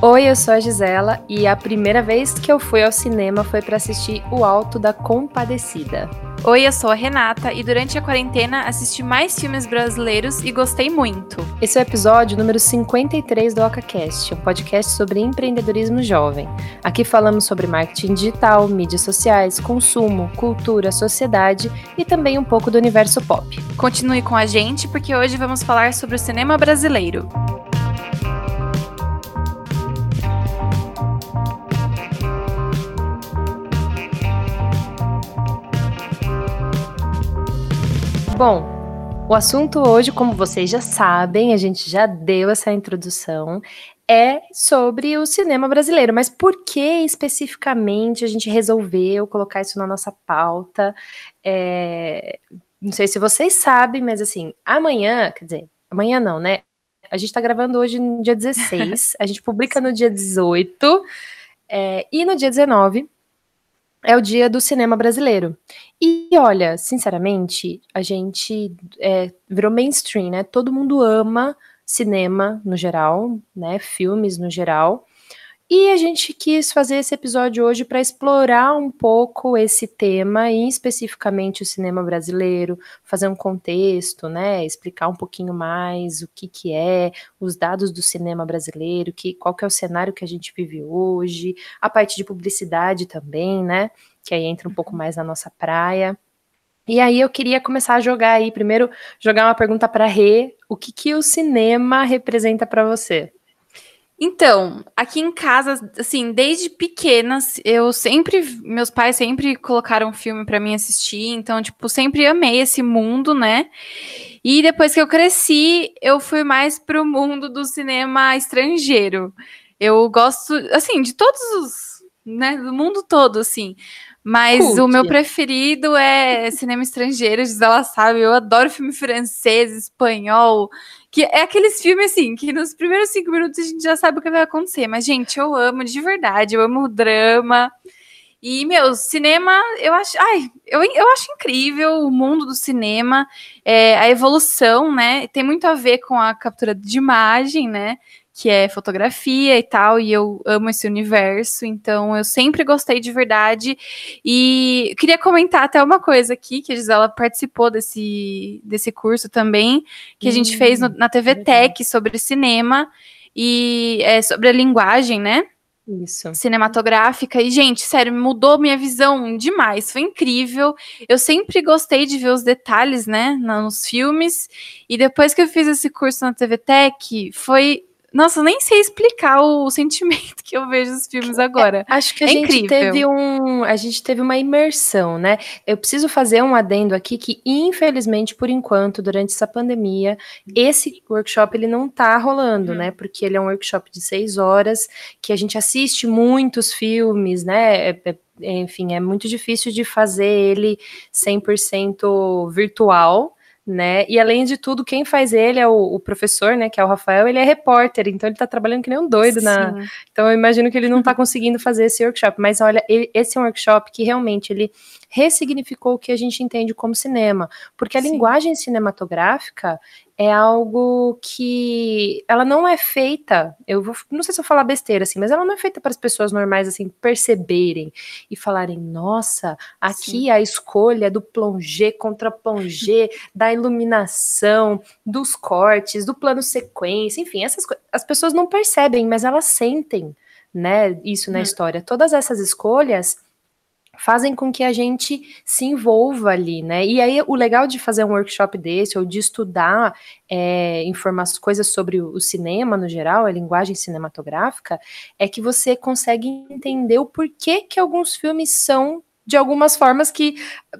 Oi, eu sou a Gisela e a primeira vez que eu fui ao cinema foi para assistir O Alto da Compadecida. Oi, eu sou a Renata e durante a quarentena assisti mais filmes brasileiros e gostei muito. Esse é o episódio número 53 do OcaCast, um podcast sobre empreendedorismo jovem. Aqui falamos sobre marketing digital, mídias sociais, consumo, cultura, sociedade e também um pouco do universo pop. Continue com a gente porque hoje vamos falar sobre o cinema brasileiro. Bom, o assunto hoje, como vocês já sabem, a gente já deu essa introdução, é sobre o cinema brasileiro. Mas por que especificamente a gente resolveu colocar isso na nossa pauta? É, não sei se vocês sabem, mas assim, amanhã, quer dizer, amanhã não, né? A gente tá gravando hoje no dia 16, a gente publica no dia 18, é, e no dia 19 é o dia do cinema brasileiro. E olha, sinceramente, a gente é, virou mainstream, né? Todo mundo ama cinema no geral, né? Filmes no geral. E a gente quis fazer esse episódio hoje para explorar um pouco esse tema, e especificamente o cinema brasileiro, fazer um contexto, né, explicar um pouquinho mais o que, que é, os dados do cinema brasileiro, que, qual que é o cenário que a gente vive hoje, a parte de publicidade também, né, que aí entra um pouco mais na nossa praia. E aí eu queria começar a jogar aí, primeiro jogar uma pergunta para Rê, o que, que o cinema representa para você? Então, aqui em casa, assim, desde pequenas, eu sempre, meus pais sempre colocaram filme para mim assistir, então, tipo, sempre amei esse mundo, né? E depois que eu cresci, eu fui mais pro mundo do cinema estrangeiro. Eu gosto, assim, de todos os, né, do mundo todo, assim. Mas Cult. o meu preferido é cinema estrangeiro, ela sabe, eu adoro filme francês, espanhol, que é aqueles filmes, assim, que nos primeiros cinco minutos a gente já sabe o que vai acontecer. Mas, gente, eu amo de verdade, eu amo o drama. E, meu, cinema, eu acho, ai, eu, eu acho incrível o mundo do cinema, é, a evolução, né? Tem muito a ver com a captura de imagem, né? Que é fotografia e tal, e eu amo esse universo, então eu sempre gostei de verdade. E queria comentar até uma coisa aqui, que a Gisela participou desse, desse curso também, que hum, a gente fez no, hum, na TV Tech sobre cinema e é, sobre a linguagem, né? Isso. Cinematográfica. E, gente, sério, mudou minha visão demais. Foi incrível. Eu sempre gostei de ver os detalhes, né, nos filmes. E depois que eu fiz esse curso na TV Tech, foi nossa, nem sei explicar o sentimento que eu vejo os filmes agora. É, acho que a é gente incrível. teve um, a gente teve uma imersão, né? Eu preciso fazer um adendo aqui que infelizmente por enquanto durante essa pandemia esse workshop ele não tá rolando, uhum. né? Porque ele é um workshop de seis horas que a gente assiste muitos filmes, né? É, é, enfim, é muito difícil de fazer ele 100% virtual né? E além de tudo, quem faz ele é o, o, professor, né? Que é o Rafael, ele é repórter, então ele tá trabalhando que nem um doido Sim. na. Então eu imagino que ele não tá conseguindo fazer esse workshop. Mas olha, ele, esse é um workshop que realmente ele ressignificou o que a gente entende como cinema. Porque a Sim. linguagem cinematográfica é algo que ela não é feita, eu vou, não sei se eu falar besteira assim, mas ela não é feita para as pessoas normais assim perceberem e falarem, nossa, aqui Sim. a escolha do plongé contra plongé, da iluminação, dos cortes, do plano sequência, enfim, essas as pessoas não percebem, mas elas sentem, né, isso na hum. história. Todas essas escolhas fazem com que a gente se envolva ali, né? E aí o legal de fazer um workshop desse ou de estudar é, informações, coisas sobre o cinema no geral, a linguagem cinematográfica, é que você consegue entender o porquê que alguns filmes são de algumas formas que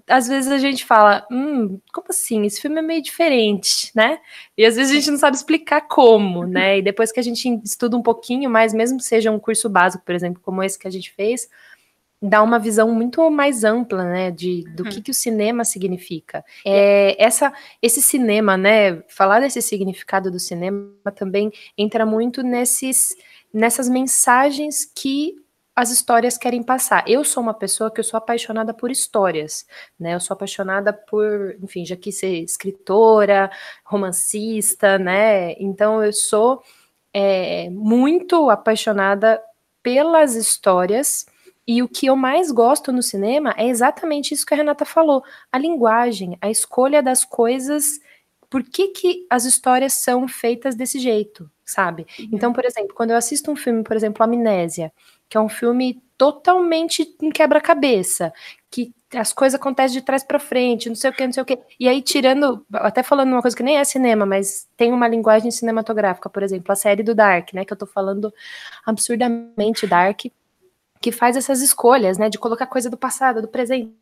às vezes a gente fala, hum, como assim? Esse filme é meio diferente, né? E às vezes a gente não sabe explicar como, né? E depois que a gente estuda um pouquinho mais, mesmo que seja um curso básico, por exemplo, como esse que a gente fez, dá uma visão muito mais ampla, né, de do uhum. que, que o cinema significa. É, essa, esse cinema, né, falar desse significado do cinema também entra muito nesses, nessas mensagens que as histórias querem passar. Eu sou uma pessoa que eu sou apaixonada por histórias, né? Eu sou apaixonada por, enfim, já quis ser escritora, romancista, né? Então eu sou é, muito apaixonada pelas histórias. E o que eu mais gosto no cinema é exatamente isso que a Renata falou: a linguagem, a escolha das coisas. Por que, que as histórias são feitas desse jeito, sabe? Uhum. Então, por exemplo, quando eu assisto um filme, por exemplo, Amnésia, que é um filme totalmente em quebra-cabeça, que as coisas acontecem de trás para frente, não sei o que, não sei o que. E aí, tirando, até falando uma coisa que nem é cinema, mas tem uma linguagem cinematográfica, por exemplo, a série do Dark, né? Que eu tô falando absurdamente Dark que faz essas escolhas, né, de colocar coisa do passado, do presente,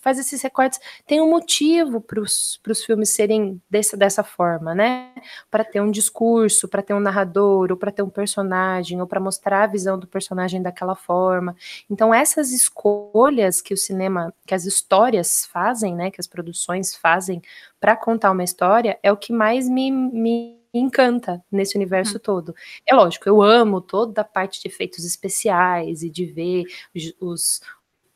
faz esses recortes, tem um motivo para os filmes serem dessa, dessa forma, né, para ter um discurso, para ter um narrador, ou para ter um personagem, ou para mostrar a visão do personagem daquela forma. Então essas escolhas que o cinema, que as histórias fazem, né, que as produções fazem para contar uma história, é o que mais me, me encanta nesse universo uhum. todo. É lógico, eu amo toda a parte de efeitos especiais e de ver os,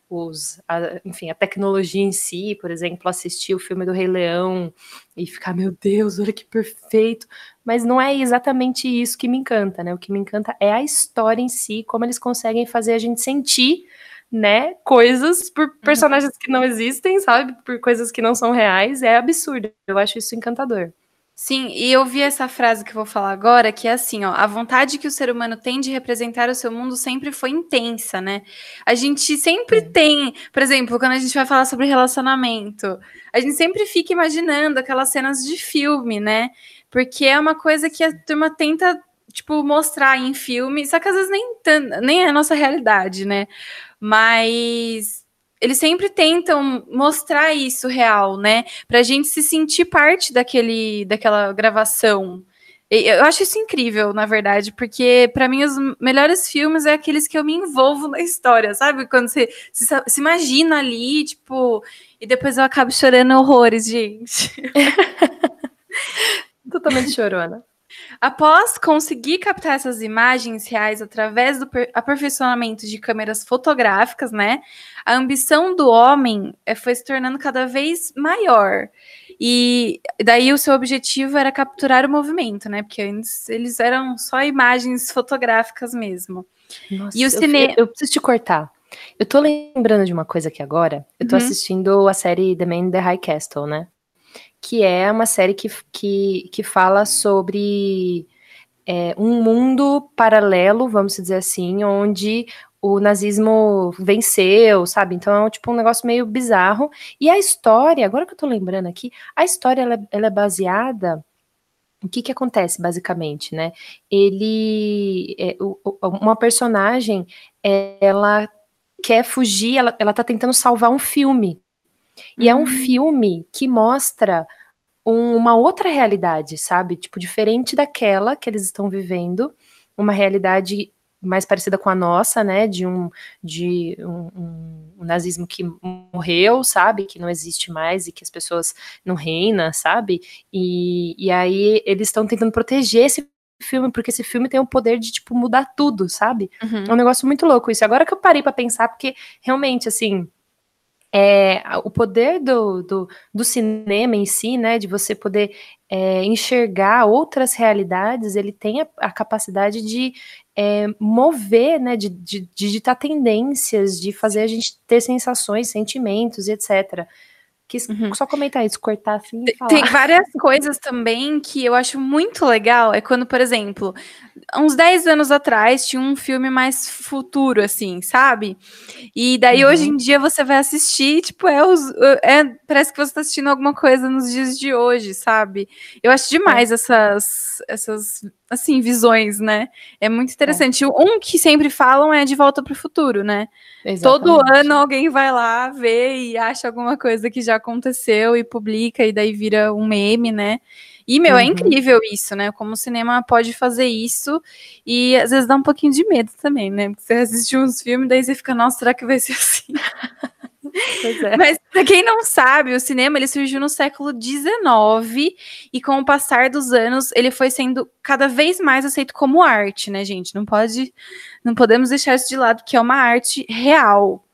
os a, enfim, a tecnologia em si, por exemplo, assistir o filme do Rei Leão e ficar, meu Deus, olha que perfeito. Mas não é exatamente isso que me encanta, né? O que me encanta é a história em si, como eles conseguem fazer a gente sentir né, coisas por uhum. personagens que não existem, sabe? Por coisas que não são reais, é absurdo. Eu acho isso encantador. Sim, e eu vi essa frase que eu vou falar agora, que é assim, ó, a vontade que o ser humano tem de representar o seu mundo sempre foi intensa, né? A gente sempre tem, por exemplo, quando a gente vai falar sobre relacionamento, a gente sempre fica imaginando aquelas cenas de filme, né? Porque é uma coisa que a turma tenta, tipo, mostrar em filme, só que às vezes nem, nem é a nossa realidade, né? Mas eles sempre tentam mostrar isso real, né? Pra gente se sentir parte daquele, daquela gravação. Eu acho isso incrível, na verdade, porque para mim os melhores filmes é aqueles que eu me envolvo na história, sabe? Quando você se, se imagina ali, tipo, e depois eu acabo chorando horrores, gente. Totalmente chorona. Após conseguir captar essas imagens reais através do aperfeiçoamento de câmeras fotográficas, né, a ambição do homem eh, foi se tornando cada vez maior. E daí o seu objetivo era capturar o movimento, né? Porque antes eles eram só imagens fotográficas mesmo. Nossa, e o cinema. Eu, eu, preciso te cortar. Eu tô lembrando de uma coisa aqui agora. Eu tô uhum. assistindo a série The Man in the High Castle, né? Que é uma série que, que, que fala sobre é, um mundo paralelo, vamos dizer assim, onde o nazismo venceu, sabe? Então é tipo um negócio meio bizarro. E a história, agora que eu tô lembrando aqui, a história ela, ela é baseada o que que acontece basicamente, né? Ele, é, uma personagem, ela quer fugir, ela, ela tá tentando salvar um filme, e uhum. é um hum. filme que mostra um, uma outra realidade, sabe? Tipo, diferente daquela que eles estão vivendo, uma realidade mais parecida com a nossa, né? De um, de um, um, um, nazismo que morreu, sabe? Que não existe mais e que as pessoas não reinam, sabe? E, e aí eles estão tentando proteger esse filme, porque esse filme tem o poder de, tipo, mudar tudo, sabe? Uhum. É um negócio muito louco isso. Agora que eu parei para pensar, porque realmente, assim, é, o poder do, do, do, cinema em si, né, de você poder é, enxergar outras realidades, ele tem a, a capacidade de é, mover, né, de, de, de digitar tendências, de fazer a gente ter sensações, sentimentos etc. Quis uhum. só comentar isso, cortar assim e falar. Tem várias coisas também que eu acho muito legal. É quando, por exemplo, uns 10 anos atrás tinha um filme mais futuro, assim, sabe? E daí uhum. hoje em dia você vai assistir, tipo, é, os, é parece que você está assistindo alguma coisa nos dias de hoje, sabe? Eu acho demais é. essas, essas assim, visões, né? É muito interessante. É. Um que sempre falam é De Volta para o Futuro, né? Exatamente. Todo ano alguém vai lá ver e acha alguma coisa que já aconteceu e publica, e daí vira um meme, né? E, meu, é uhum. é incrível isso, né? Como o cinema pode fazer isso e às vezes dá um pouquinho de medo também, né? Porque você assiste uns filmes, daí você fica, nossa, será que vai ser assim? É. Mas para quem não sabe, o cinema ele surgiu no século XIX e com o passar dos anos ele foi sendo cada vez mais aceito como arte, né, gente? Não pode, não podemos deixar isso de lado que é uma arte real.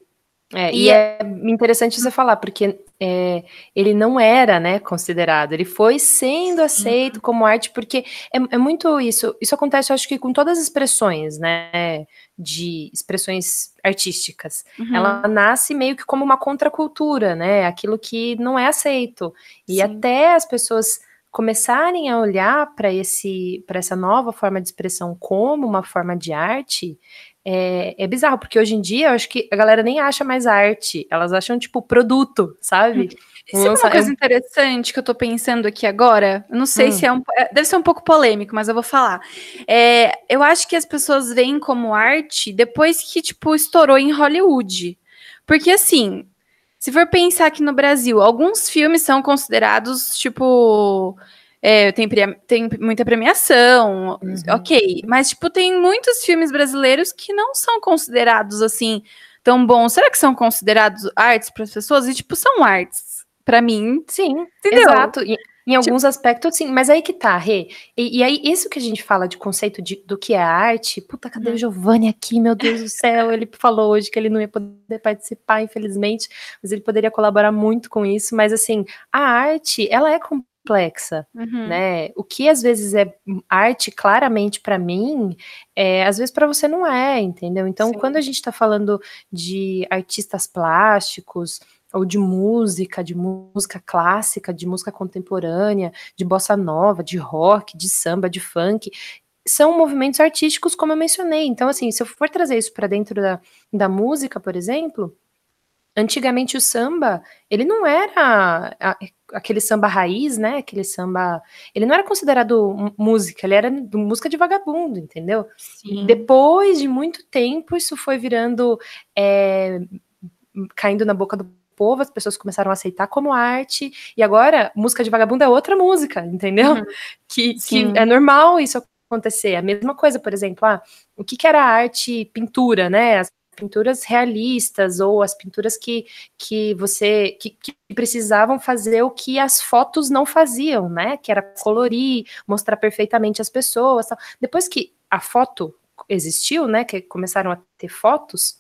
É, e, e é... é interessante você falar, porque é, ele não era, né, considerado, ele foi sendo aceito como arte, porque é, é, muito isso, isso acontece, eu acho que com todas as expressões, né, de expressões artísticas, uhum. ela nasce meio que como uma contracultura, né, aquilo que não é aceito, e Sim. até as pessoas começarem a olhar para esse para essa nova forma de expressão como uma forma de arte, é, é, bizarro, porque hoje em dia eu acho que a galera nem acha mais arte, elas acham, tipo, produto, sabe? Isso é uma coisa interessante que eu tô pensando aqui agora. Eu não sei hum. se é um. É, deve ser um pouco polêmico, mas eu vou falar. É, eu acho que as pessoas veem como arte depois que, tipo, estourou em Hollywood. Porque, assim, se for pensar aqui no Brasil, alguns filmes são considerados, tipo é, tem, tem muita premiação, uhum. ok. Mas, tipo, tem muitos filmes brasileiros que não são considerados assim tão bons. Será que são considerados artes para as pessoas? E, tipo, são artes. para mim, sim. Entendeu? Exato. E, em tipo alguns tipo... aspectos, sim, mas aí que tá, Rê. E, e, aí, isso que a gente fala de conceito de, do que é arte, puta, cadê uhum. o Giovanni aqui? Meu Deus do céu, ele falou hoje que ele não ia poder participar, infelizmente, mas ele poderia colaborar muito com isso. Mas assim, a arte, ela é complexa, uhum. né? O que às vezes é arte claramente para mim, é, às vezes para você não é, entendeu? Então, Sim. quando a gente está falando de artistas plásticos ou de música, de música clássica, de música contemporânea, de bossa nova, de rock, de samba, de funk, são movimentos artísticos, como eu mencionei. Então, assim, se eu for trazer isso para dentro da, da música, por exemplo, antigamente o samba, ele não era aquele samba raiz, né? Aquele samba. Ele não era considerado música, ele era música de vagabundo, entendeu? Sim. Depois de muito tempo, isso foi virando. É, caindo na boca do povo, as pessoas começaram a aceitar como arte, e agora música de vagabundo é outra música, entendeu? Uhum. Que, que é normal isso acontecer. A mesma coisa, por exemplo, ah, o que, que era arte pintura, né? As pinturas realistas ou as pinturas que, que você que, que, precisavam fazer o que as fotos não faziam, né? Que era colorir, mostrar perfeitamente as pessoas. Tal. Depois que a foto existiu, né? Que começaram a ter fotos,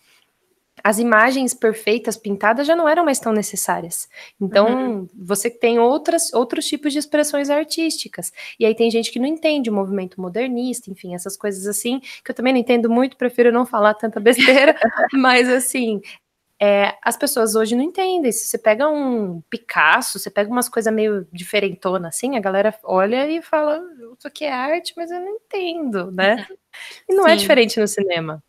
as imagens perfeitas pintadas já não eram mais tão necessárias. Então, uhum. você tem outras, outros tipos de expressões artísticas. E aí tem gente que não entende o movimento modernista, enfim, essas coisas assim, que eu também não entendo muito, prefiro não falar tanta besteira, mas assim, é, as pessoas hoje não entendem. Se você pega um Picasso, você pega umas coisas meio diferentona assim, a galera olha e fala, isso aqui é arte, mas eu não entendo, né? Uhum. E não é Sim. é diferente no cinema.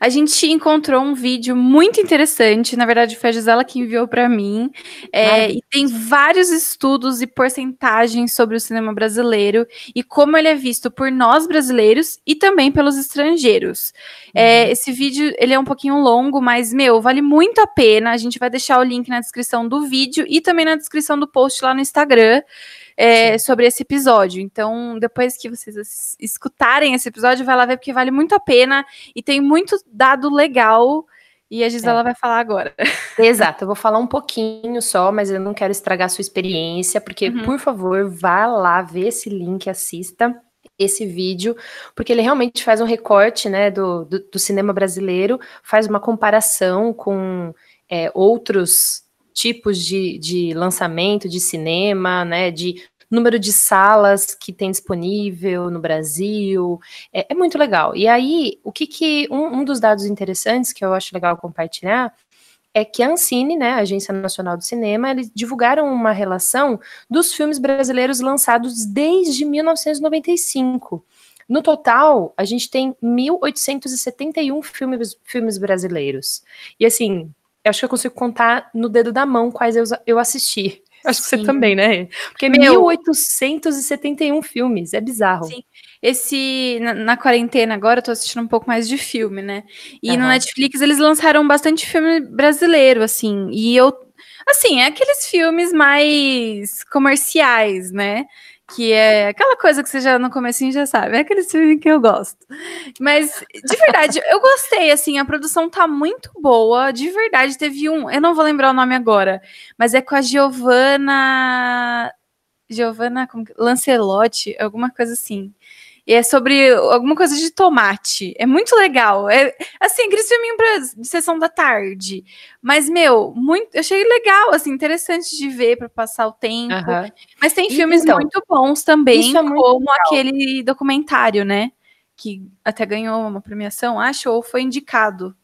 A gente encontrou um vídeo muito interessante, na verdade foi a Gisela que enviou para mim, é, e tem vários estudos e porcentagens sobre o cinema brasileiro e como ele é visto por nós brasileiros e também pelos estrangeiros. É, uhum. esse vídeo ele é um pouquinho longo, mas meu vale muito a pena. A gente vai deixar o link na descrição do vídeo e também na descrição do post lá no Instagram é, sobre esse episódio. Então, depois que vocês escutarem esse episódio, vai lá ver, porque vale muito a pena e tem muito dado legal. E a Gisela é. vai falar agora. Exato, eu vou falar um pouquinho só, mas eu não quero estragar a sua experiência, porque, uhum. por favor, vá lá ver esse link, assista esse vídeo, porque ele realmente faz um recorte né, do, do, do cinema brasileiro, faz uma comparação com é, outros tipos de, de lançamento de cinema, né, de número de salas que tem disponível no Brasil, é, é muito legal. E aí, o que que, um, um, dos dados interessantes que eu acho legal compartilhar, é que a Ancine, né, a Agência Nacional do Cinema, eles divulgaram uma relação dos filmes brasileiros lançados desde 1995. No total, a gente tem 1.871 filmes, filmes brasileiros. E assim, eu acho que eu consigo contar no dedo da mão quais eu, eu assisti. Acho Sim. que você também, né? Porque Meu, 1871 filmes, é bizarro. Sim. Esse, na, na, quarentena agora, eu tô assistindo um pouco mais de filme, né? E uhum. no Netflix eles lançaram bastante filme brasileiro, assim. E eu, assim, é aqueles filmes mais comerciais, né? Que é aquela coisa que você já no comecinho já sabe, é aquele filme que eu gosto. Mas, de verdade, eu gostei, assim, a produção tá muito boa, de verdade, teve um, eu não vou lembrar o nome agora, mas é com a Giovanna, Giovanna Lancelotti, alguma coisa assim. E é sobre alguma coisa de tomate. É muito legal. É assim, aquele filminho pra sessão da tarde. Mas, meu, muito. Eu achei legal, assim, interessante de ver para passar o tempo. Uhum. Mas tem filmes então, muito bons também, é muito como legal. aquele documentário, né? Que até ganhou uma premiação, acho, ou foi indicado.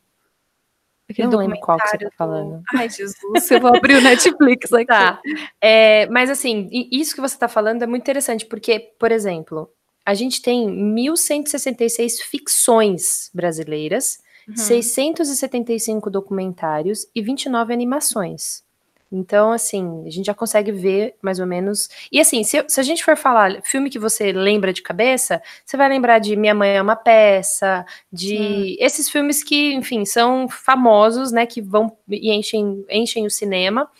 Aquele não lembro qual que você tá falando. Ai, Jesus, eu vou abrir o Netflix aqui. Tá. É, mas assim, isso que você está falando é muito interessante, porque, por exemplo, a gente tem 1.166 ficções brasileiras, uhum. 675 documentários e 29 animações. Então, assim, a gente já consegue ver mais ou menos. E assim, se, se, a gente for falar filme que você lembra de cabeça, você vai lembrar de Minha Mãe é uma Peça, de esses filmes que, enfim, são famosos, né? Que vão e enchem, enchem o cinema.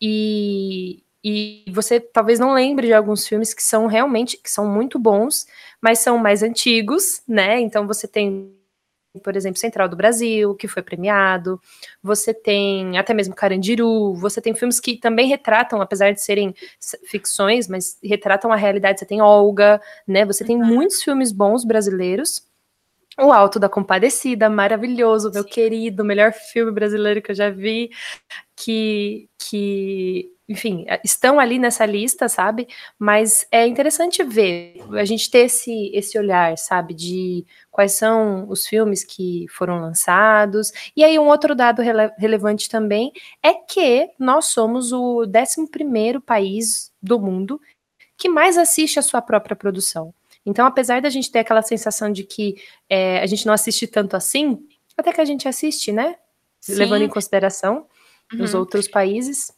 E, e você talvez não lembre de alguns filmes que são realmente que são muito bons, mas são mais antigos, né? Então você tem, por exemplo, Central do Brasil, que foi premiado. Você tem até mesmo Carandiru. Você tem filmes que também retratam, apesar de serem ficções, mas retratam a realidade. Você tem Olga, né? Você tem uhum. muitos filmes bons brasileiros. O Alto da Compadecida, maravilhoso, meu Sim. querido, melhor filme brasileiro que eu já vi, que, que enfim, é, estão ali nessa lista, sabe? Mas é interessante ver, a gente ter esse, esse olhar, sabe, de quais são os filmes que foram lançados. E aí, um outro dado rele relevante também é que nós somos o 11 país do mundo que mais assiste a sua própria produção. Então, apesar da gente ter aquela sensação de que é, a gente não assiste tanto assim, até que a gente assiste, né? Sim. Levando em consideração uhum. os outros países.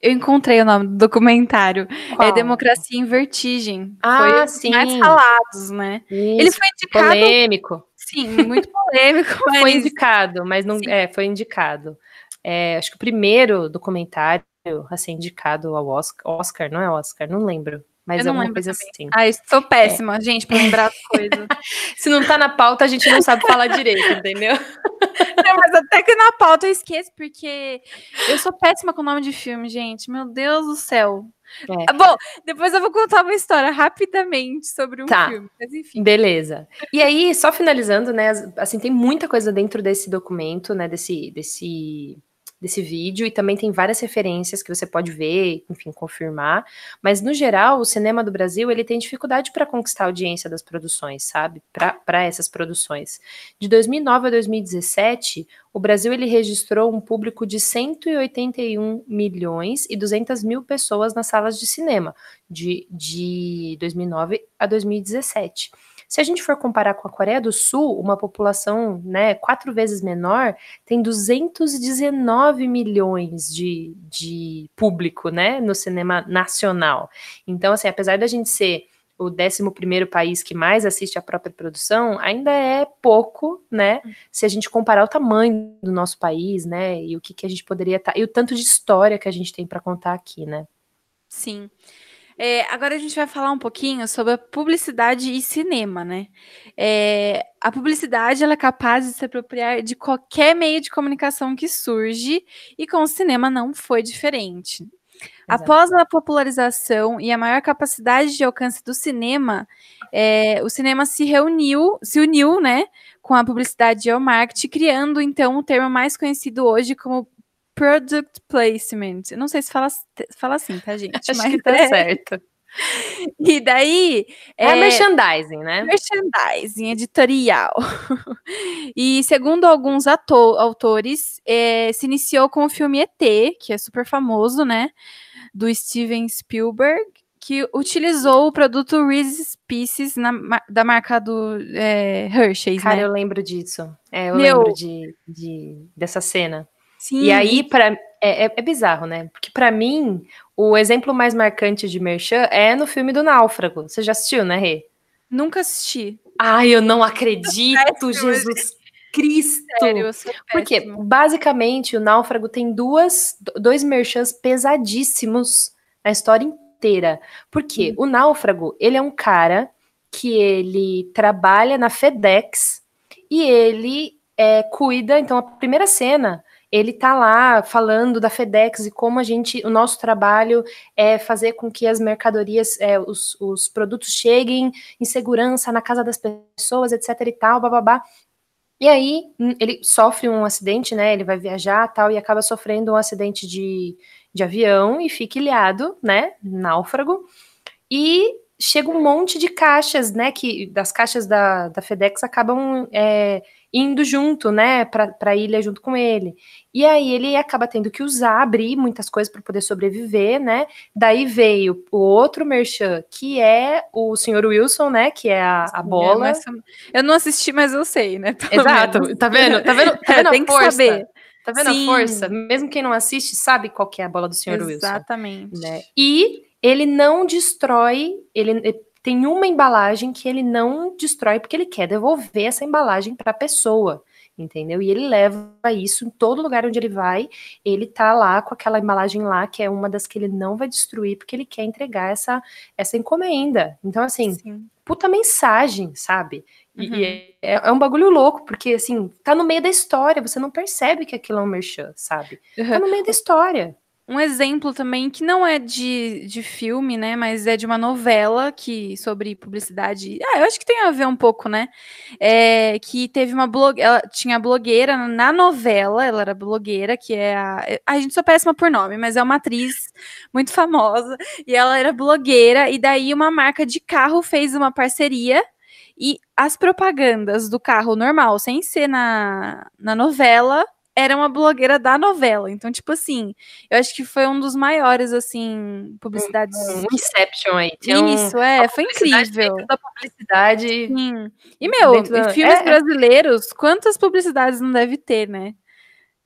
Eu encontrei o nome do documentário. É Qual? É Democracia em Vertigem. Ah, Foi sim. mais falados, né? Isso, Ele foi indicado. Polêmico. Sim, muito polêmico. Mas... Foi indicado, mas não. Sim. É, foi indicado. É, acho que o primeiro documentário a ser indicado ao Oscar, Oscar, não é Oscar, não lembro. Mas é uma coisa também. assim. Ah, estou péssima, é. gente, para lembrar as coisas. Se não tá na pauta, a gente não sabe falar direito, entendeu? Não, mas até que na pauta eu esqueço, porque eu sou péssima com o nome de filme, gente. Meu Deus do céu. É. Bom, depois eu vou contar uma história rapidamente sobre um tá. filme. Mas enfim. Beleza. E aí, só finalizando, né? Assim, tem muita coisa dentro desse documento, né? Desse, desse desse vídeo e também tem várias referências que você pode ver, enfim, confirmar. Mas no geral, o cinema do Brasil ele tem dificuldade para conquistar a audiência das produções, sabe? Para essas produções. De 2009 a 2017, o Brasil ele registrou um público de 181 milhões e 200 mil pessoas nas salas de cinema, de, de 2009 a 2017. Se a gente for comparar com a Coreia do Sul, uma população né, quatro vezes menor, tem 219 milhões de, de público né, no cinema nacional. Então, assim, apesar da gente ser o 11 país que mais assiste a própria produção, ainda é pouco, né? Se a gente comparar o tamanho do nosso país, né? E o que, que a gente poderia estar. Tá, e o tanto de história que a gente tem para contar aqui, né? Sim. É, agora a gente vai falar um pouquinho sobre a publicidade e cinema, né? É, a publicidade ela é capaz de se apropriar de qualquer meio de comunicação que surge, e com o cinema não foi diferente. Após a popularização e a maior capacidade de alcance do cinema, é, o cinema se reuniu, se uniu, né, com a publicidade e o marketing, criando então o termo mais conhecido hoje como Product placement. não sei se fala, fala assim, tá, gente? Acho Mas que tá é. certo. E daí. É, é merchandising, né? Merchandising, editorial. e segundo alguns autores, é, se iniciou com o filme ET, que é super famoso, né? Do Steven Spielberg, que utilizou o produto Reese's Pieces na, da marca do é, Hershey's. Cara, né? eu lembro disso. É, eu Meu, lembro de, de, dessa cena. Sim. E aí, para é, é, é, bizarro, né? Porque para mim, o exemplo mais marcante de Merchan é no filme do Náufrago. Você já assistiu, né, Rê? Nunca assisti. Ai, eu não acredito, Jesus Cristo! Sério, Porque, basicamente, o Náufrago tem duas, dois merchans pesadíssimos na história inteira. Porque hum. o Náufrago, ele é um cara que ele trabalha na FedEx e ele é, cuida, então a primeira cena ele tá lá falando da FedEx e como a gente, o nosso trabalho é fazer com que as mercadorias, é, os, os produtos cheguem em segurança na casa das pessoas, etc e tal, bababá. E aí hum, ele sofre um acidente, né? Ele vai viajar tal e acaba sofrendo um acidente de, de avião e fica ilhado, né? Náufrago. E chega um monte de caixas, né? Que das caixas da, da FedEx acabam é, indo junto, né, para a ilha junto com ele. E aí ele acaba tendo que usar, abrir muitas coisas para poder sobreviver, né? Daí veio o outro merchan, que é o senhor Wilson, né, que é a, a bola. É, eu não assisti, mas eu sei, né? Exato. Menos. Tá vendo? Tá vendo? Tá vendo Tem a força? Que saber. Tá vendo Sim. a força? Mesmo quem não assiste sabe qual que é a bola do senhor Wilson. Exatamente. Né? E ele não destrói, ele tem uma embalagem que ele não destrói porque ele quer devolver essa embalagem para a pessoa, entendeu? E ele leva isso em todo lugar onde ele vai, ele tá lá com aquela embalagem lá, que é uma das que ele não vai destruir, porque ele quer entregar essa, essa encomenda. Então, assim, Sim. puta mensagem, sabe? E, uhum. é, é, um bagulho louco, porque assim, tá no meio da história, você não percebe que aquilo é um merchan, sabe? Uhum. Tá no meio da história. Um exemplo também que não é de, de filme, né? Mas é de uma novela que sobre publicidade. Ah, eu acho que tem a ver um pouco, né? É, que teve uma blog, ela tinha blogueira na novela, ela era blogueira, que é a. A gente sou péssima por nome, mas é uma atriz muito famosa. E ela era blogueira, e daí uma marca de carro fez uma parceria e as propagandas do carro normal, sem ser na, na novela, era uma blogueira da novela. Então, tipo assim, eu acho que foi um dos maiores, assim, publicidades. Um, um Inception aí. Isso, um, é, foi incrível. Da publicidade. Sim. E, meu, em filmes é, é, brasileiros, quantas publicidades não deve ter, né?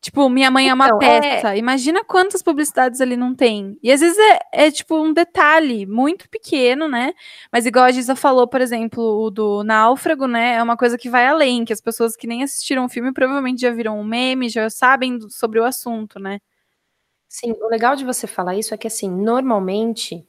Tipo, minha mãe é uma então, peça. É... Imagina quantas publicidades ali não tem. E às vezes é, é, tipo um detalhe muito pequeno, né? Mas igual a Gisa falou, por exemplo, o do Náufrago, né? É uma coisa que vai além, que as pessoas que nem assistiram o filme provavelmente já viram um meme, já sabem sobre o assunto, né? Sim, o legal de você falar isso é que assim, normalmente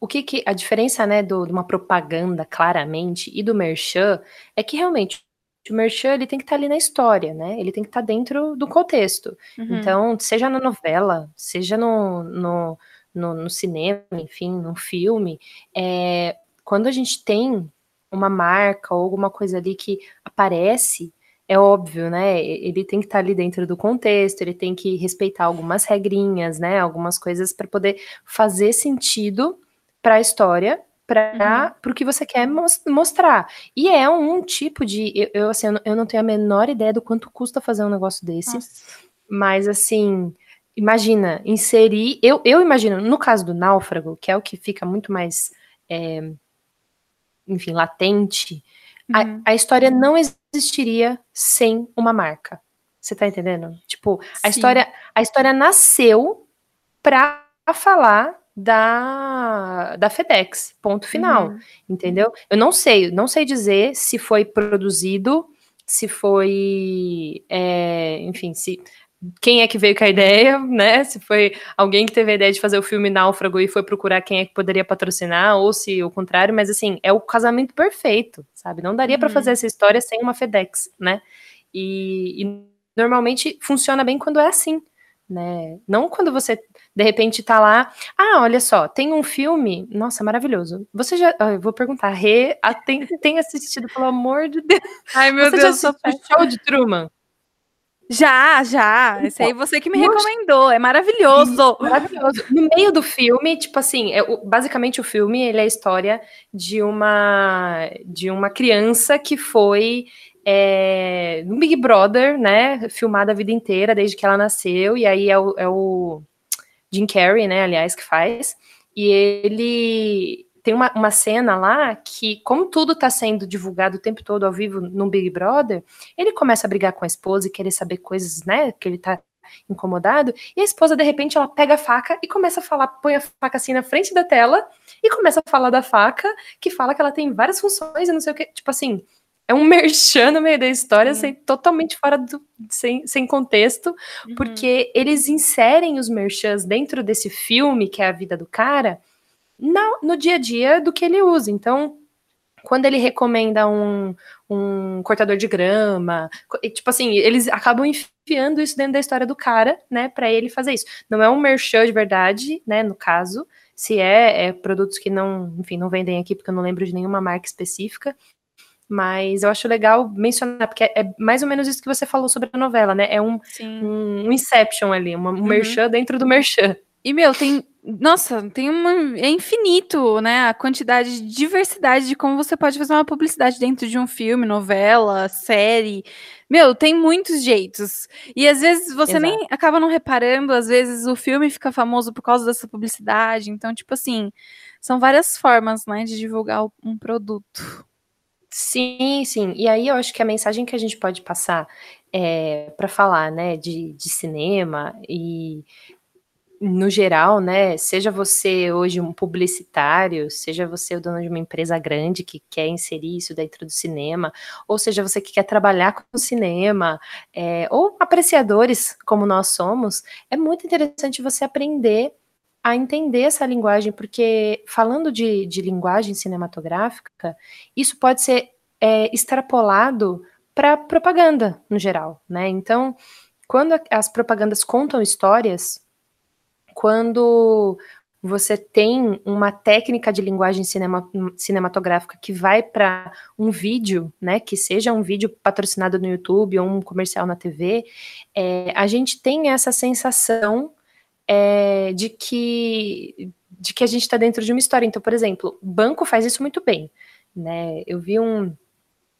o que, que a diferença, né, do, de uma propaganda claramente e do merchan é que realmente o merchan ele tem que estar tá ali na história, né? Ele tem que estar tá dentro do contexto. Uhum. Então, seja na novela, seja no, no, no, no cinema, enfim, no filme, é, quando a gente tem uma marca ou alguma coisa ali que aparece, é óbvio, né? Ele tem que estar tá ali dentro do contexto, ele tem que respeitar algumas regrinhas, né? Algumas coisas para poder fazer sentido para a história para uhum. o que você quer mostrar. E é um tipo de. Eu, eu assim, eu não tenho a menor ideia do quanto custa fazer um negócio desse. Nossa. Mas assim, imagina, inserir. Eu, eu imagino, no caso do náufrago, que é o que fica muito mais. É, enfim, latente, uhum. a, a história não existiria sem uma marca. Você tá entendendo? Tipo, a história, a história nasceu para falar da, da FedEx, ponto final, uhum. entendeu? Eu não sei, não sei dizer se foi produzido, se foi, é, enfim, se quem é que veio com a ideia, né? Se foi alguém que teve a ideia de fazer o filme Náufrago e foi procurar quem é que poderia patrocinar, ou se o contrário, mas assim, é o casamento perfeito, sabe? Não daria uhum. para fazer essa história sem uma FedEx, né? E, e normalmente funciona bem quando é assim, né? Não quando você de repente tá lá, ah, olha só, tem um filme, nossa, maravilhoso. Você já, eu vou perguntar, Rê, tem, tem assistido, pelo amor de Deus. Ai, meu você Deus, já assistiu show de Truman? Já, já. Esse aí você que me recomendou. É maravilhoso. Maravilhoso. No meio do filme, tipo assim, é, basicamente o filme ele é a história de uma de uma criança que foi é, no Big Brother, né? Filmada a vida inteira, desde que ela nasceu, e aí é o, é o Jim Carrey, né? Aliás, que faz. E ele tem uma, uma cena lá que, como tudo está sendo divulgado o tempo todo ao vivo no Big Brother, ele começa a brigar com a esposa e querer saber coisas, né? Que ele tá incomodado, e a esposa, de repente, ela pega a faca e começa a falar, põe a faca assim na frente da tela e começa a falar da faca, que fala que ela tem várias funções e não sei o que. Tipo assim, é um merchan no meio da história, sem, totalmente fora do. sem, sem contexto, uhum. porque eles inserem os merchans dentro desse filme, que é a vida do cara, no, no dia a dia do que ele usa. Então, quando ele recomenda um, um cortador de grama, tipo assim, eles acabam enfiando isso dentro da história do cara, né, para ele fazer isso. Não é um merchan de verdade, né, no caso, se é, é produtos que não, enfim, não vendem aqui, porque eu não lembro de nenhuma marca específica, mas eu acho legal mencionar, porque é, mais ou menos isso que você falou sobre a novela, né? É um, um, um Inception ali, uma, um uhum. merchan dentro do merchan. E, meu, tem. Nossa, tem uma. É infinito, né? A quantidade de diversidade de como você pode fazer uma publicidade dentro de um filme, novela, série. Meu, tem muitos jeitos. E às vezes você Exato. nem acaba não reparando, às vezes o filme fica famoso por causa dessa publicidade. Então, tipo assim, são várias formas, né, de divulgar um produto. Sim, sim. E aí eu acho que a mensagem que a gente pode passar é, para falar, né, de, de cinema e no geral, né, seja você hoje um publicitário, seja você o dono de uma empresa grande que quer inserir isso dentro do cinema, ou seja você que quer trabalhar com cinema, é, ou apreciadores como nós somos, é muito interessante você aprender a entender essa linguagem, porque falando de, de linguagem cinematográfica, isso pode ser é, extrapolado para propaganda no geral, né? Então, quando as propagandas contam histórias, quando você tem uma técnica de linguagem cinema, cinematográfica que vai para um vídeo, né, que seja um vídeo patrocinado no YouTube ou um comercial na TV, é, a gente tem essa sensação é, de que de que a gente está dentro de uma história. Então, por exemplo, banco faz isso muito bem, né? Eu vi um,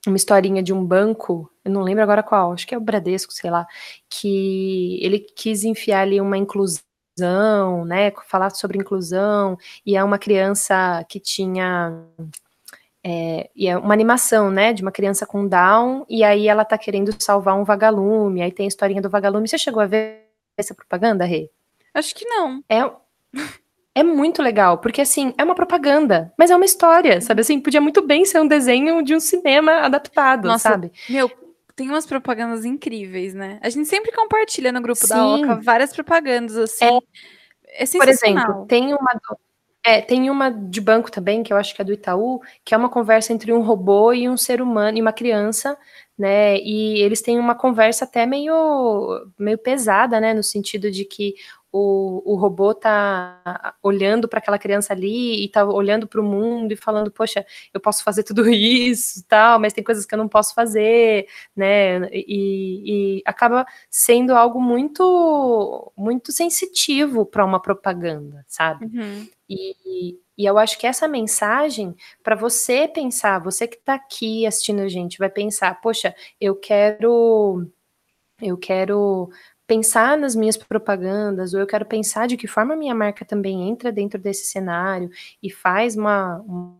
uma historinha de um banco, eu não lembro agora qual, acho que é o Bradesco, sei lá, que ele quis enfiar ali uma inclusão inclusão, né, falar sobre inclusão, e é uma criança que tinha é, e é uma animação, né, de uma criança com Down, e aí ela tá querendo salvar um vagalume, aí tem a historinha do vagalume. Você chegou a ver essa propaganda, Rê? Acho que não. É, é muito legal, porque assim, é uma propaganda, mas é uma história, sabe? Assim, podia muito bem ser um desenho de um cinema adaptado, Nossa, sabe? Meu, tem umas propagandas incríveis, né? A gente sempre compartilha no grupo Sim. da Oca várias propagandas, assim. É, é Por exemplo, tem uma, é, tem uma de banco também, que eu acho que é do Itaú, que é uma conversa entre um robô e um ser humano, e uma criança, né? E eles têm uma conversa até meio, meio pesada, né? No sentido de que o, o robô tá olhando para aquela criança ali e tá olhando para o mundo e falando, poxa, eu posso fazer tudo isso, tal, mas tem coisas que eu não posso fazer, né? E, e acaba sendo algo muito, muito sensitivo para uma propaganda, sabe? Uhum. E, e eu acho que essa mensagem, para você pensar, você que está aqui assistindo a gente, vai pensar, poxa, eu quero eu quero pensar nas minhas propagandas, ou eu quero pensar de que forma a minha marca também entra dentro desse cenário e faz uma, uma,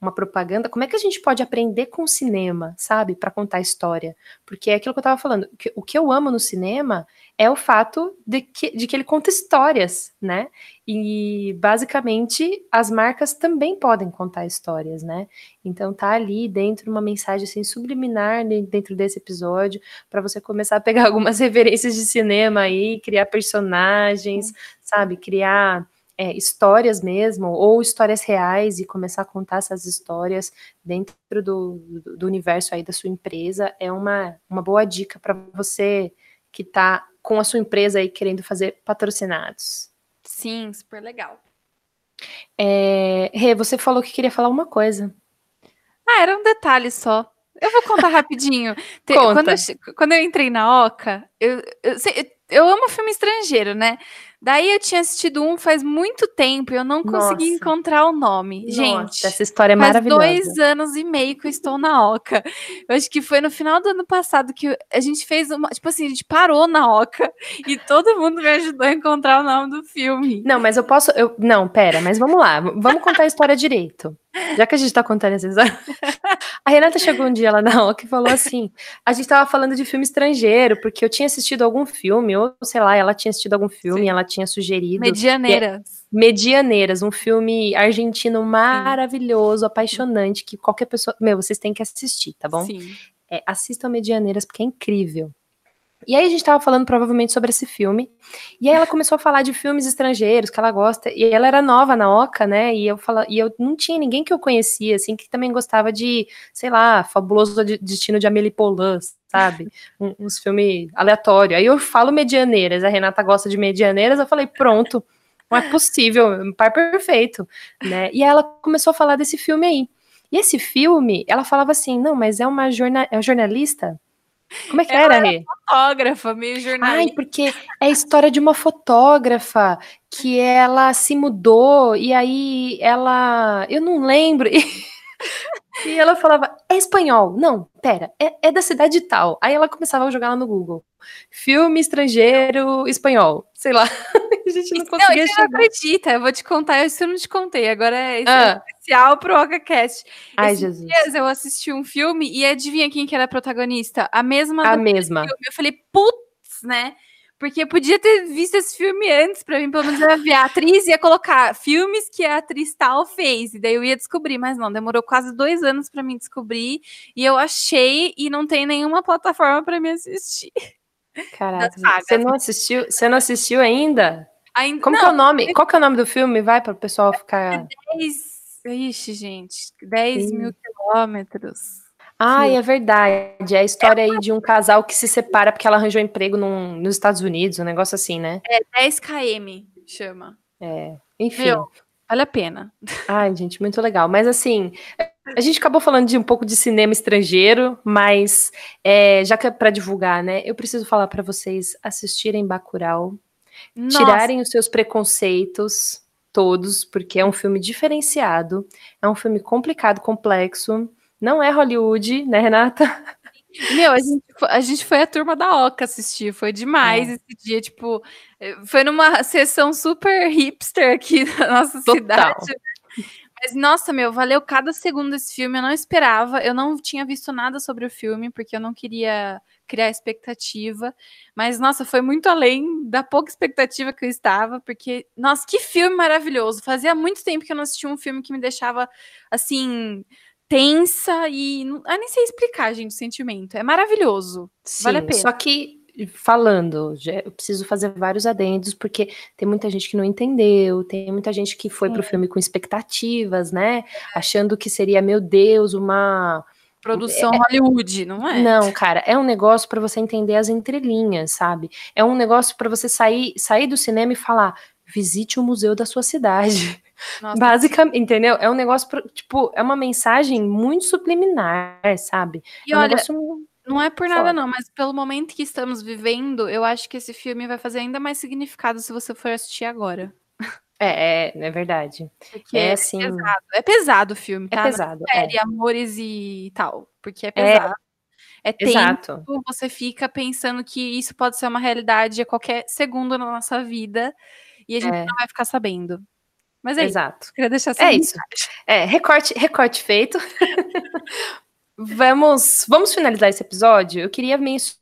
uma propaganda, como é que a gente pode aprender com o cinema, sabe, para contar história? Porque é aquilo que eu estava falando, que, o que eu amo no cinema é o fato de que, de que ele conta histórias, né? E basicamente as marcas também podem contar histórias, né? Então tá ali dentro uma mensagem assim subliminar dentro desse episódio para você começar a pegar algumas referências de cinema aí, criar personagens, sabe, criar é, histórias mesmo, ou histórias reais, e começar a contar essas histórias dentro do, do universo aí da sua empresa, é uma, uma boa dica para você que está com a sua empresa aí querendo fazer patrocinados. Sim, super legal. É, Rê, você falou que queria falar uma coisa. Ah, era um detalhe só. Eu vou contar rapidinho. Conta. Quando, eu, quando eu entrei na Oca, eu, eu, eu amo filme estrangeiro, né? Daí eu tinha assistido um faz muito tempo e eu não consegui Nossa. encontrar o nome. Nossa, Gente, essa história é faz maravilhosa. dois anos e meio que eu estou na Oca. Eu acho que foi no final do ano passado que a gente fez uma. Tipo assim, a gente parou na Oca e todo mundo me ajudou a encontrar o nome do filme. Não, mas eu posso. Eu, não, pera, mas vamos lá. Vamos contar a história direito. Já que a gente tá contando essa história. A Renata chegou um dia lá na OC e falou assim: a gente tava falando de filme estrangeiro, porque eu tinha assistido algum filme, ou sei lá, ela tinha assistido algum filme, Sim. ela tinha sugerido. Medianeiras. É, Medianeiras, um filme argentino maravilhoso, Sim. apaixonante, que qualquer pessoa. Meu, vocês têm que assistir, tá bom? Sim. É, assistam Medianeiras, porque é incrível. E aí a gente tava falando provavelmente sobre esse filme. E aí ela começou a falar de filmes estrangeiros que ela gosta. E ela era nova na Oca, né? E eu fala, e eu não tinha ninguém que eu conhecia, assim, que também gostava de, sei lá, Fabuloso Destino de Amélie Poulain, sabe? Um, uns filmes aleatórios. Aí eu falo medianeiras, a Renata gosta de medianeiras, eu falei, pronto, não é possível, um par perfeito, né? E aí ela começou a falar desse filme aí. E esse filme, ela falava assim, não, mas é uma jorna é jornalista como é que ela era, Rê? fotógrafa, meio jornalista. Ai, porque é a história de uma fotógrafa que ela se mudou e aí ela. Eu não lembro. E ela falava, é espanhol. Não, pera, é, é, da cidade tal. Aí ela começava a jogar lá no Google. Filme estrangeiro espanhol. Sei lá. A gente não conseguia não, não acredita, eu vou te contar, isso eu não te contei. Agora é, ah. é especial pro OcaCast. Ai, Esses Jesus. dias eu assisti um filme e adivinha quem que era a protagonista? A mesma. A mesma. Filme. Eu falei, putz, né? Porque podia ter visto esse filme antes, para mim, pelo menos eu ia ver a atriz ia colocar filmes que a atriz tal fez, e daí eu ia descobrir, mas não, demorou quase dois anos para mim descobrir, e eu achei e não tem nenhuma plataforma para me assistir. Caraca, você não assistiu? Você não assistiu ainda? Ainda Como não, que é o nome? Qual que é o nome do filme? Vai para o pessoal ficar. É 10... Ixi, gente, 10 mil quilômetros. Ah, é verdade. É a história aí de um casal que se separa porque ela arranjou emprego num, nos Estados Unidos, um negócio assim, né? É 10 km, chama. É, enfim. Meu, vale a pena. Ai, gente, muito legal. Mas assim, a gente acabou falando de um pouco de cinema estrangeiro, mas é, já que é para divulgar, né? Eu preciso falar para vocês assistirem Bacurau, Nossa. tirarem os seus preconceitos todos, porque é um filme diferenciado, é um filme complicado, complexo. Não é Hollywood, né, Renata? Meu, a gente, a gente foi a turma da Oca assistir, foi demais é. esse dia, tipo, eh, foi numa sessão super hipster aqui da nossa Total. cidade. Mas, nossa, meu, valeu cada segundo desse filme. Eu não esperava, eu não tinha visto nada sobre o filme, porque eu não queria criar expectativa. Mas, nossa, foi muito além da pouca expectativa que eu estava, porque, nossa, que filme maravilhoso. Fazia muito tempo que eu não assistia um filme que me deixava, assim, tensa e. Não, eu nem sei explicar, gente, o sentimento. É maravilhoso. Sim, vale a pena. Só que falando, eu preciso fazer vários adendos, porque tem muita gente que não entendeu, tem muita gente que foi para o filme com expectativas, né? Achando que seria, meu Deus, uma. Produção é, Hollywood, não é? Não, cara, é um negócio para você entender as entrelinhas, sabe? É um negócio para você sair, sair do cinema e falar: visite o museu da sua cidade. Nossa, Basicamente, entendeu? É um negócio, tipo, é uma mensagem muito subliminar, sabe? E é um olha, negócio... não é por nada não, mas pelo momento que estamos vivendo, eu acho que esse filme vai fazer ainda mais significado se você for assistir agora. É, é, é verdade. Porque é, é assim... pesado. É pesado o filme, é tá? É pesado. Série, é. amores e tal. Porque é, é pesado. É, é tempo, Exato. você fica pensando que isso pode ser uma realidade a qualquer segundo na nossa vida e a gente é. não vai ficar sabendo. Mas é Exato. Isso. Queria deixar É isso. É, recorte, recorte feito. vamos, vamos finalizar esse episódio. Eu queria mencionar,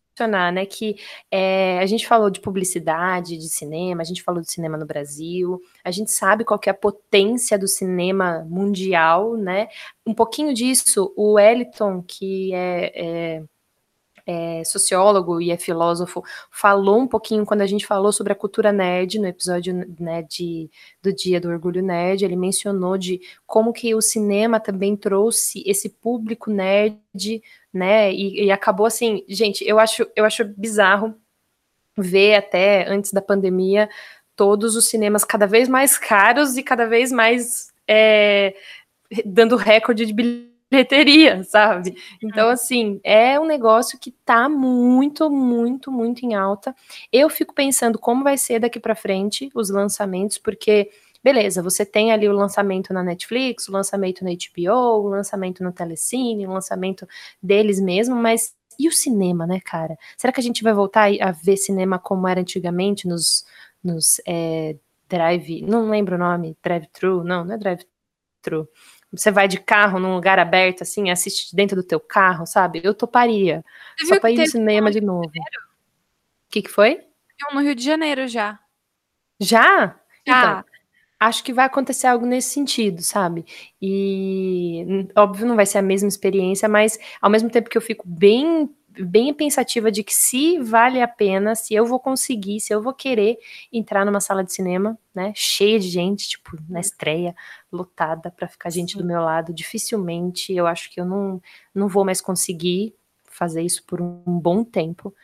né, que é, a gente falou de publicidade, de cinema, a gente falou de cinema no Brasil, a gente sabe qual que é a potência do cinema mundial, né? Um pouquinho disso, o Wellington, que é, é é sociólogo e é filósofo, falou um pouquinho quando a gente falou sobre a cultura nerd no episódio né, de, do Dia do Orgulho Nerd. Ele mencionou de como que o cinema também trouxe esse público nerd, né? E, e acabou assim, gente, eu acho, eu acho bizarro ver até antes da pandemia todos os cinemas cada vez mais caros e cada vez mais é, dando recorde de bilhões bilheteria, sabe? Então, assim, é um negócio que tá muito, muito, muito em alta. Eu fico pensando como vai ser daqui para frente os lançamentos, porque beleza, você tem ali o lançamento na Netflix, o lançamento na HBO, o lançamento no Telecine, o lançamento deles mesmo, mas e o cinema, né, cara? Será que a gente vai voltar a ver cinema como era antigamente nos, nos é, drive, não lembro o nome, drive-thru, não, não é drive-thru, você vai de carro num lugar aberto, assim, assiste dentro do teu carro, sabe? Eu toparia. Você só pra ir no cinema de novo. O que, que foi? no Rio de Janeiro já. Já? Já. Então, acho que vai acontecer algo nesse sentido, sabe? E óbvio não vai ser a mesma experiência, mas ao mesmo tempo que eu fico bem bem pensativa de que se vale a pena, se eu vou conseguir, se eu vou querer entrar numa sala de cinema, né, cheia de gente, tipo, na estreia, lotada para ficar gente Sim. do meu lado, dificilmente, eu acho que eu não, não vou mais conseguir fazer isso por um bom tempo.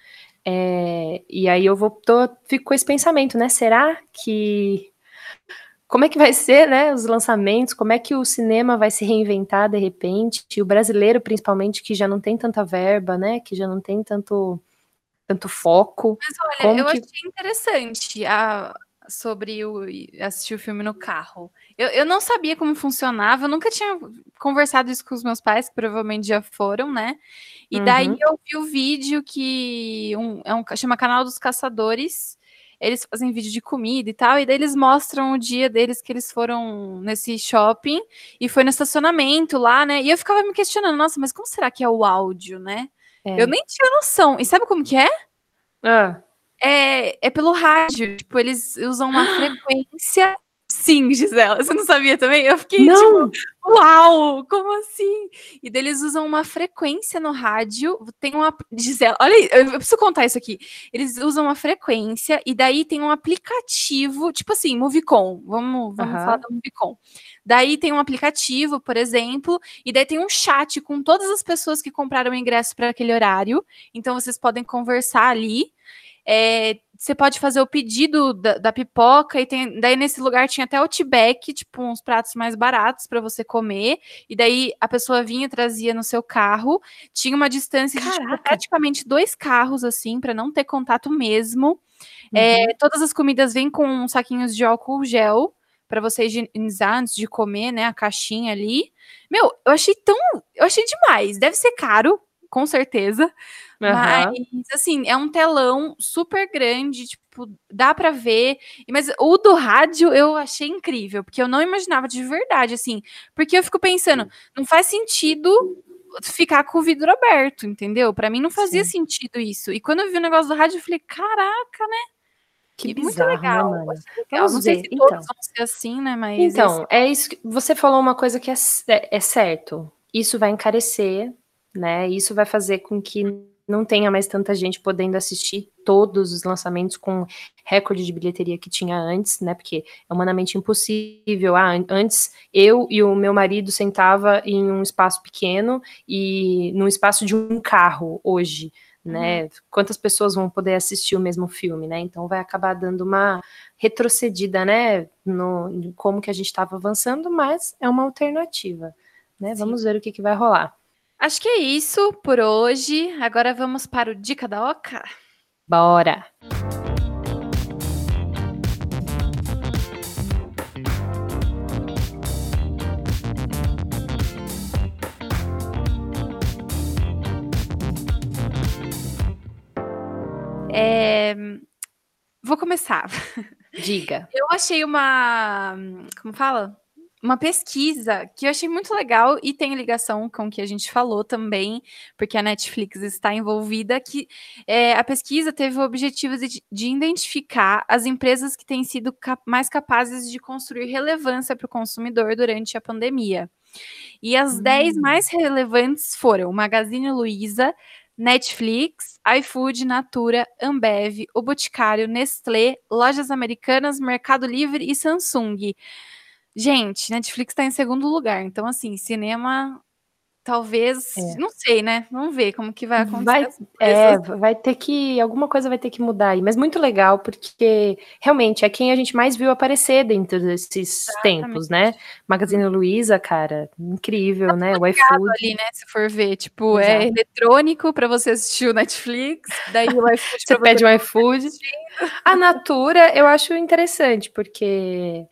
É, e aí eu vou, tô, fico com esse pensamento, né? Será que como é que vai ser, né, os lançamentos, como é que o cinema vai se reinventar de repente, e o brasileiro principalmente que já não tem tanta verba, né, que já não tem tanto tanto foco. Mas olha, eu que... achei interessante a, sobre o assistir o filme no carro. Eu, eu não sabia como funcionava, eu nunca tinha conversado isso com os meus pais, que provavelmente já foram, né? E uhum. daí eu vi o vídeo que um, é um, chama Canal dos Caçadores, eles fazem vídeo de comida e tal, e daí eles mostram o dia deles que eles foram nesse shopping e foi no estacionamento lá, né? E eu ficava me questionando, nossa, mas como será que é o áudio, né? É. Eu nem tinha noção. E sabe como que é? Ah. É, é pelo rádio. Tipo, eles usam uma frequência Sim, Gisela, você não sabia também? Eu fiquei não. tipo, uau, como assim? E daí eles usam uma frequência no rádio, tem uma. Gisela, olha aí, eu preciso contar isso aqui. Eles usam uma frequência e daí tem um aplicativo, tipo assim, Movicon, vamos, vamos uhum. falar da Movicon. Daí tem um aplicativo, por exemplo, e daí tem um chat com todas as pessoas que compraram o ingresso para aquele horário, então vocês podem conversar ali. É, você pode fazer o pedido da, da, pipoca e tem, daí nesse lugar tinha até Outback, tipo uns pratos mais baratos para você comer. E daí a pessoa vinha trazia no seu carro. Tinha uma distância de tipo, praticamente dois carros assim para não ter contato mesmo. É, uhum. É, todas as comidas vêm com saquinhos de álcool gel para você higienizar antes de comer, né? A caixinha ali. Meu, eu achei tão, eu achei demais. Deve ser caro, com certeza. Uhum. Mas, assim, é um telão super grande, tipo, dá para ver. Mas o do rádio eu achei incrível, porque eu não imaginava de verdade, assim. Porque eu fico pensando, não faz sentido ficar com o vidro aberto, entendeu? Para mim não fazia Sim. sentido isso. E quando eu vi o negócio do rádio, eu falei, caraca, né? Que bizarro, muito legal. Né, legal. Vamos não sei ver. se então. todos vão ser assim, né? Mas então, esse... é isso que você falou uma coisa que é, é certo. Isso vai encarecer né? Isso vai fazer com que não tenha mais tanta gente podendo assistir todos os lançamentos com recorde de bilheteria que tinha antes, né? Porque é humanamente impossível. Ah, antes eu e o meu marido sentava em um espaço pequeno e no espaço de um carro hoje, né? Uhum. Quantas pessoas vão poder assistir o mesmo filme, né? Então vai acabar dando uma retrocedida, né? No como que a gente estava avançando, mas é uma alternativa, né? Sim. Vamos ver o que, que vai rolar. Acho que é isso por hoje. Agora vamos para o Dica da Oca? Bora! É... Vou começar. Diga. Eu achei uma. Como fala? Uma pesquisa que eu achei muito legal e tem ligação com o que a gente falou também, porque a Netflix está envolvida, que é, a pesquisa teve o objetivo de, de identificar as empresas que têm sido cap mais capazes de construir relevância para o consumidor durante a pandemia. E as 10 hum. mais relevantes foram Magazine Luiza, Netflix, iFood, Natura, Ambev, O Boticário, Nestlé, Lojas Americanas, Mercado Livre e Samsung. Gente, Netflix tá em segundo lugar, então assim, cinema talvez, é. não sei, né? Vamos ver como que vai acontecer. Vai, é, vai ter que, alguma coisa vai ter que mudar aí, mas muito legal, porque realmente é quem a gente mais viu aparecer dentro desses Exatamente. tempos, né? Magazine Luiza, cara, incrível, tá né? O iFood. ali, né? Se for ver, tipo, é Exato. é eletrônico para você assistir o Netflix, daí o iFood. você pede um iFood. A Natura, eu acho interessante, porque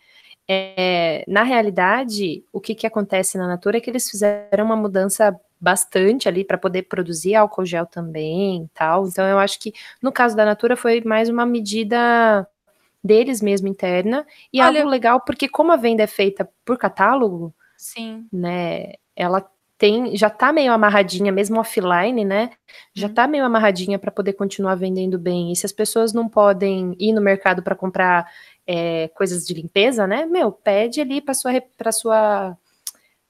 é, na realidade, o que, que acontece na Natura é que eles fizeram uma mudança bastante ali para poder produzir álcool gel também tal. Então, eu acho que no caso da Natura foi mais uma medida deles mesmo interna e Olha, algo legal porque como a venda é feita por catálogo, sim, né? Ela tem já tá meio amarradinha, mesmo offline, né? Já uhum. tá meio amarradinha para poder continuar vendendo bem. E se as pessoas não podem ir no mercado para comprar é, coisas de limpeza, né? Meu, pede ali para sua para sua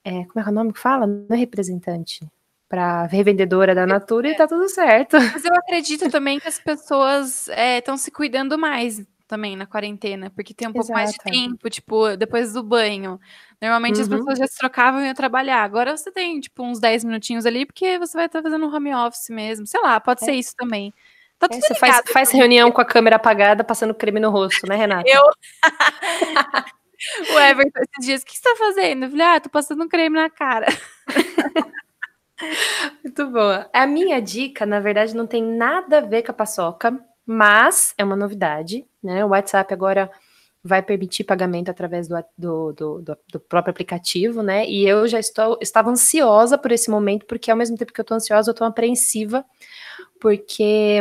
é, como é, é o nome que fala? Não é representante. para revendedora da Natura é. e tá tudo certo. Mas eu acredito também que as pessoas estão é, se cuidando mais também na quarentena, porque tem um pouco Exato. mais de tempo, tipo, depois do banho. Normalmente uhum. as pessoas já se trocavam e iam trabalhar. Agora você tem, tipo, uns 10 minutinhos ali, porque você vai estar fazendo um home office mesmo. Sei lá, pode é. ser isso também. Tá é, você faz, faz reunião com a câmera apagada, passando creme no rosto, né, Renata? Eu. o Everton, esses dias, o que você tá fazendo? Eu falei, ah, tô passando creme na cara. Muito boa. A minha dica, na verdade, não tem nada a ver com a paçoca, mas é uma novidade, né? O WhatsApp agora vai permitir pagamento através do, do, do, do, próprio aplicativo, né? E eu já estou, estava ansiosa por esse momento, porque ao mesmo tempo que eu estou ansiosa, eu estou apreensiva, porque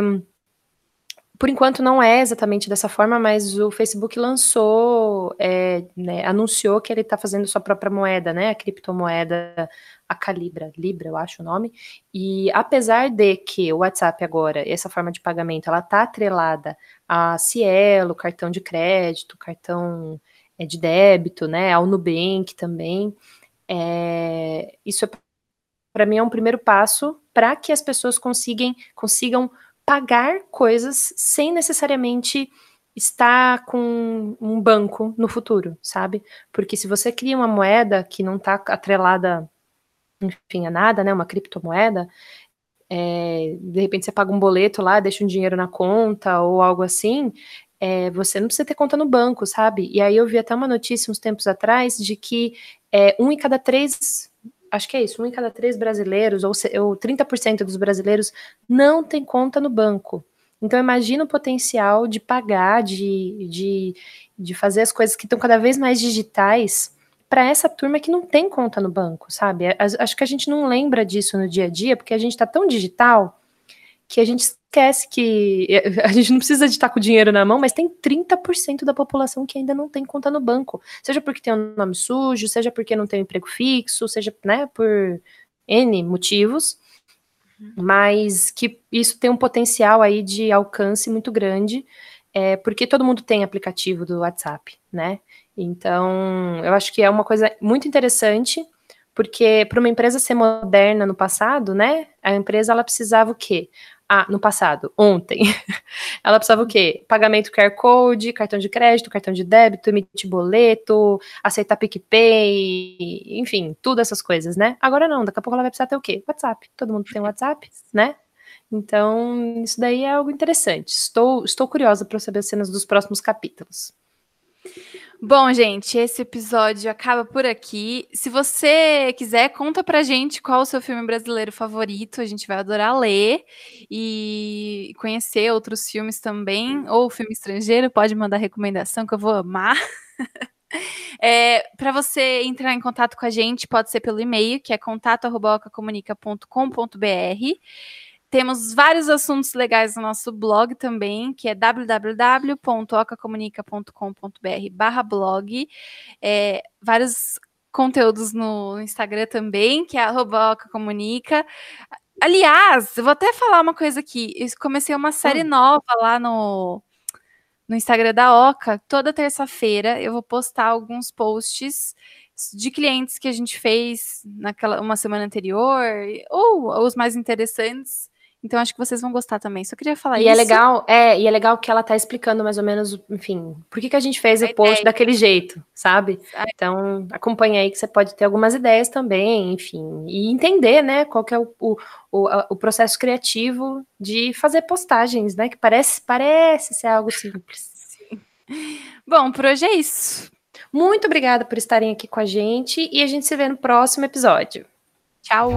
por enquanto não é exatamente dessa forma, mas o Facebook lançou, é, né, anunciou que ele está fazendo sua própria moeda, né? A criptomoeda, a Calibra, Libra, eu acho o nome. E apesar de que o WhatsApp agora, essa forma de pagamento, ela está atrelada a Cielo, cartão de crédito, cartão é, de débito, né? Ao Nubank também. É, isso é para mim é um primeiro passo para que as pessoas consigam, consigam pagar coisas sem necessariamente estar com um banco no futuro, sabe? Porque se você cria uma moeda que não está atrelada, enfim, a nada, né? Uma criptomoeda, é, de repente você paga um boleto lá, deixa um dinheiro na conta ou algo assim, é, você não precisa ter conta no banco, sabe? E aí eu vi até uma notícia uns tempos atrás de que é, um em cada três acho que é isso, um em cada três brasileiros, ou, ou 30% dos brasileiros, não tem conta no banco. Então, imagina o potencial de pagar, de, de, de fazer as coisas que estão cada vez mais digitais para essa turma que não tem conta no banco, sabe? Acho que a gente não lembra disso no dia a dia, porque a gente está tão digital que a gente esquece que a gente não precisa de estar com o dinheiro na mão, mas tem 30% da população que ainda não tem conta no banco. Seja porque tem um nome sujo, seja porque não tem um emprego fixo, seja né, por N motivos, uhum. mas que isso tem um potencial aí de alcance muito grande, é, porque todo mundo tem aplicativo do WhatsApp, né? Então, eu acho que é uma coisa muito interessante, porque para uma empresa ser moderna no passado, né, a empresa ela precisava o quê? Ah, no passado, ontem. Ela precisava o quê? Pagamento QR Code, cartão de crédito, cartão de débito, emitir boleto, aceitar PicPay, enfim, tudo essas coisas, né? Agora não, daqui a pouco ela vai precisar ter o quê? WhatsApp. Todo mundo tem WhatsApp, né? Então, isso daí é algo interessante. Estou, estou curiosa para saber as cenas dos próximos capítulos. Bom, gente, esse episódio acaba por aqui. Se você quiser, conta pra gente qual o seu filme brasileiro favorito. A gente vai adorar ler e conhecer outros filmes também, ou filme estrangeiro, pode mandar recomendação que eu vou amar. É, para você entrar em contato com a gente, pode ser pelo e-mail, que é contato@ocacomunica.com.br. Temos vários assuntos legais no nosso blog também, que é www.ocacomunica.com.br barra blog. É, vários conteúdos no Instagram também, que é arroba ocacomunica. Aliás, eu vou até falar uma coisa aqui. Eu comecei uma série hum. nova lá no, no Instagram da Oca. Toda terça-feira eu vou postar alguns posts de clientes que a gente fez naquela uma semana anterior, ou os mais interessantes então acho que vocês vão gostar também. Só queria falar e isso. E é legal, é, e é legal que ela tá explicando mais ou menos, enfim, por que, que a gente fez a o post ideia. daquele jeito, sabe? Então, acompanha aí que você pode ter algumas ideias também, enfim, e entender, né, qual que é o, o, o, o processo criativo de fazer postagens, né? Que parece, parece ser algo simples. Sim. Bom, por hoje é isso. Muito obrigada por estarem aqui com a gente e a gente se vê no próximo episódio. Tchau!